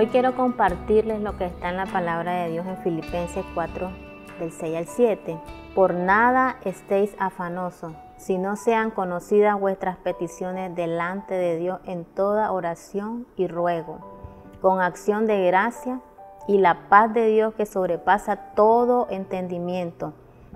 Hoy quiero compartirles lo que está en la palabra de Dios en Filipenses 4, del 6 al 7. Por nada estéis afanosos, si no sean conocidas vuestras peticiones delante de Dios en toda oración y ruego, con acción de gracia, y la paz de Dios que sobrepasa todo entendimiento,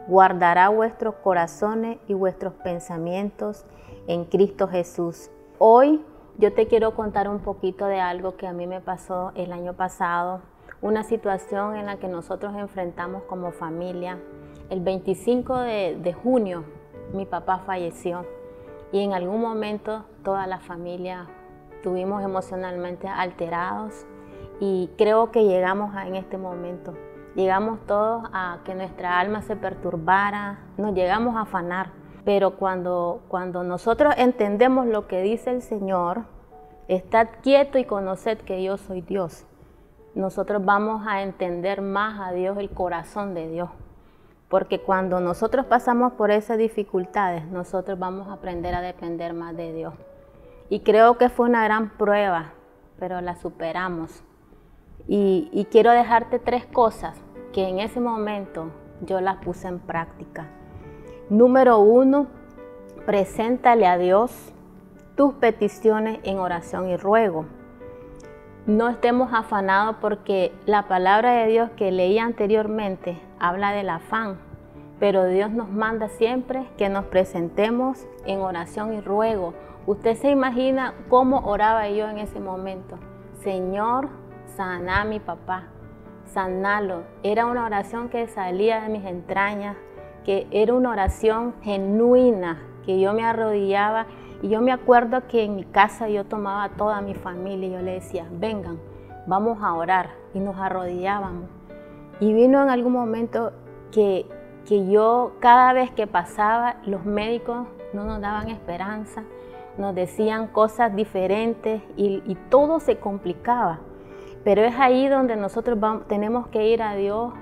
guardará vuestros corazones y vuestros pensamientos en Cristo Jesús. Hoy yo te quiero contar un poquito de algo que a mí me pasó el año pasado, una situación en la que nosotros enfrentamos como familia. El 25 de, junio mi papá falleció y en algún momento toda la familia estuvimos emocionalmente alterados y creo que llegamos en este momento. Llegamos todos a que nuestra alma se perturbara, nos llegamos a afanar pero cuando, cuando nosotros entendemos lo que dice el Señor, estad quieto y conoced que yo soy Dios. Nosotros vamos a entender más a Dios, el corazón de Dios. Porque cuando nosotros pasamos por esas dificultades, nosotros vamos a aprender a depender más de Dios. Y creo que fue una gran prueba, pero la superamos. Y, y quiero dejarte tres cosas que en ese momento yo las puse en práctica. Número uno, preséntale a Dios tus peticiones en oración y ruego. No estemos afanados porque la palabra de Dios que leí anteriormente habla del afán, pero Dios nos manda siempre que nos presentemos en oración y ruego. Usted se imagina cómo oraba yo en ese momento. Señor, sana a mi papá, sanalo. Era una oración que salía de mis entrañas, que era una oración genuina, que yo me arrodillaba y yo me acuerdo que en mi casa yo tomaba a toda mi familia y yo le decía, vengan, vamos a orar y nos arrodillábamos. Y vino en algún momento que, que yo cada vez que pasaba, los médicos no nos daban esperanza, nos decían cosas diferentes y, y todo se complicaba. Pero es ahí donde nosotros vamos, tenemos que ir a Dios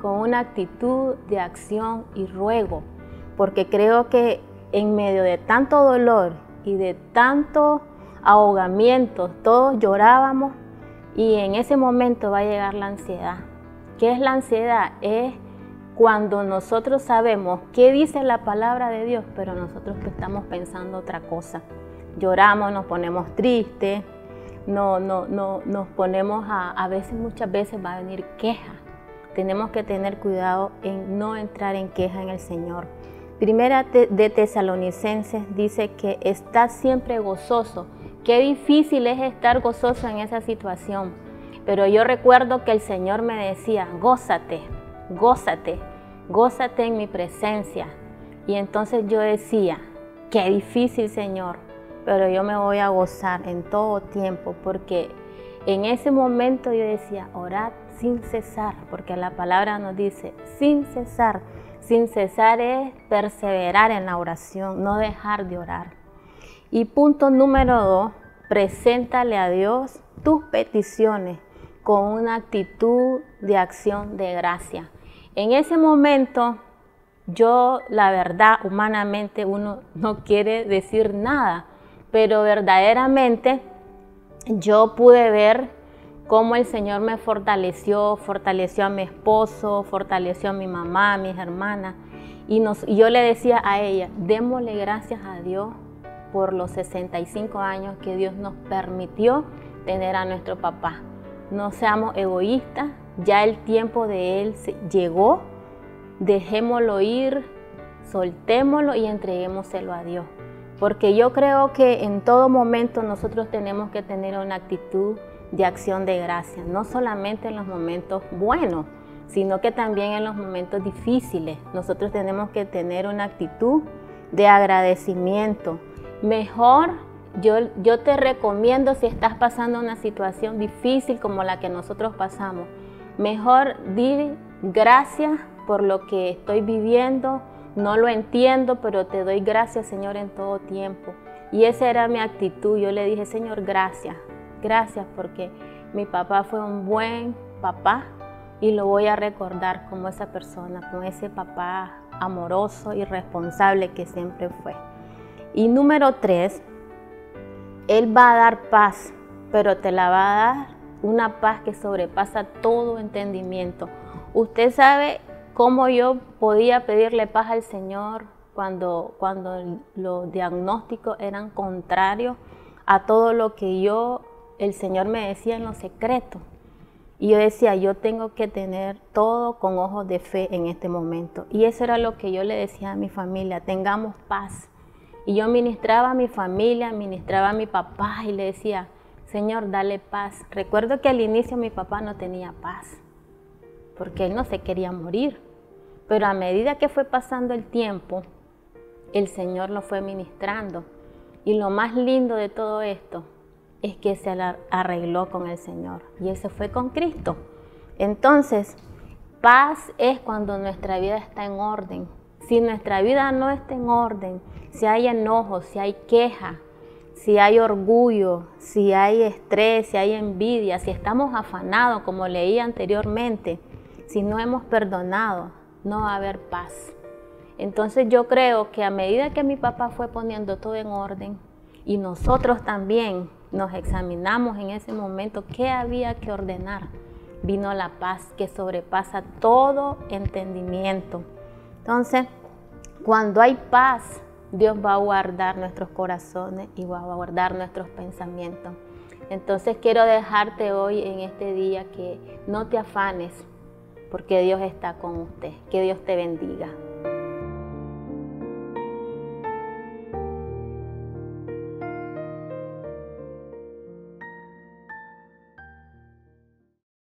con una actitud de acción y ruego, porque creo que en medio de tanto dolor y de tanto ahogamiento, todos llorábamos y en ese momento va a llegar la ansiedad. ¿Qué es la ansiedad? Es cuando nosotros sabemos qué dice la palabra de Dios, pero nosotros estamos pensando otra cosa. Lloramos, nos ponemos tristes, no, no, no, nos ponemos a, a veces, muchas veces va a venir queja tenemos que tener cuidado en no entrar en queja en el Señor. Primera de Tesalonicenses dice que está siempre gozoso. Qué difícil es estar gozoso en esa situación. Pero yo recuerdo que el Señor me decía, gózate, gózate, gózate en mi presencia. Y entonces yo decía, qué difícil Señor, pero yo me voy a gozar en todo tiempo porque en ese momento yo decía, orad sin cesar, porque la palabra nos dice, sin cesar. Sin cesar es perseverar en la oración, no dejar de orar. Y punto número dos, preséntale a Dios tus peticiones con una actitud de acción de gracia. En ese momento, yo, la verdad, humanamente uno no quiere decir nada, pero verdaderamente yo pude ver cómo el Señor me fortaleció, fortaleció a mi esposo, fortaleció a mi mamá, a mis hermanas. Y, yo le decía a ella, démosle gracias a Dios por los 65 años que Dios nos permitió tener a nuestro papá. No seamos egoístas, ya el tiempo de Él llegó, dejémoslo ir, soltémoslo y entreguémoselo a Dios. Porque yo creo que en todo momento nosotros tenemos que tener una actitud de acción de gracia, no solamente en los momentos buenos, sino que también en los momentos difíciles. Nosotros tenemos que tener una actitud de agradecimiento. Mejor, yo, yo te recomiendo si estás pasando una situación difícil como la que nosotros pasamos, mejor di gracias por lo que estoy viviendo, no lo entiendo, pero te doy gracias Señor en todo tiempo. Y esa era mi actitud. Yo le dije, Señor, gracias. Gracias porque mi papá fue un buen papá y lo voy a recordar como esa persona, como ese papá amoroso y responsable que siempre fue. Y número tres, Él va a dar paz, pero te la va a dar una paz que sobrepasa todo entendimiento. Usted sabe cómo yo podía pedirle paz al Señor cuando, cuando los diagnósticos eran contrarios a todo lo que yo, el Señor me decía en lo secreto. Y yo decía, yo tengo que tener todo con ojos de fe en este momento. Y eso era lo que yo le decía a mi familia, tengamos paz. Y yo ministraba a mi familia, ministraba a mi papá y le decía, Señor, dale paz. Recuerdo que al inicio mi papá no tenía paz, porque él no se quería morir. Pero a medida que fue pasando el tiempo, el Señor lo fue ministrando. Y lo más lindo de todo esto es que se arregló con el Señor y ese fue con Cristo. Entonces, paz es cuando nuestra vida está en orden. Si nuestra vida no está en orden, si hay enojo, si hay queja, si hay orgullo, si hay estrés, si hay envidia, si estamos afanados, como leí anteriormente, si no hemos perdonado, no va a haber paz. Entonces yo creo que a medida que mi papá fue poniendo todo en orden y nosotros también nos examinamos en ese momento qué había que ordenar, vino la paz que sobrepasa todo entendimiento. Entonces, cuando hay paz, Dios va a guardar nuestros corazones y va a guardar nuestros pensamientos. Entonces quiero dejarte hoy en este día que no te afanes, porque Dios está con usted. Que Dios te bendiga.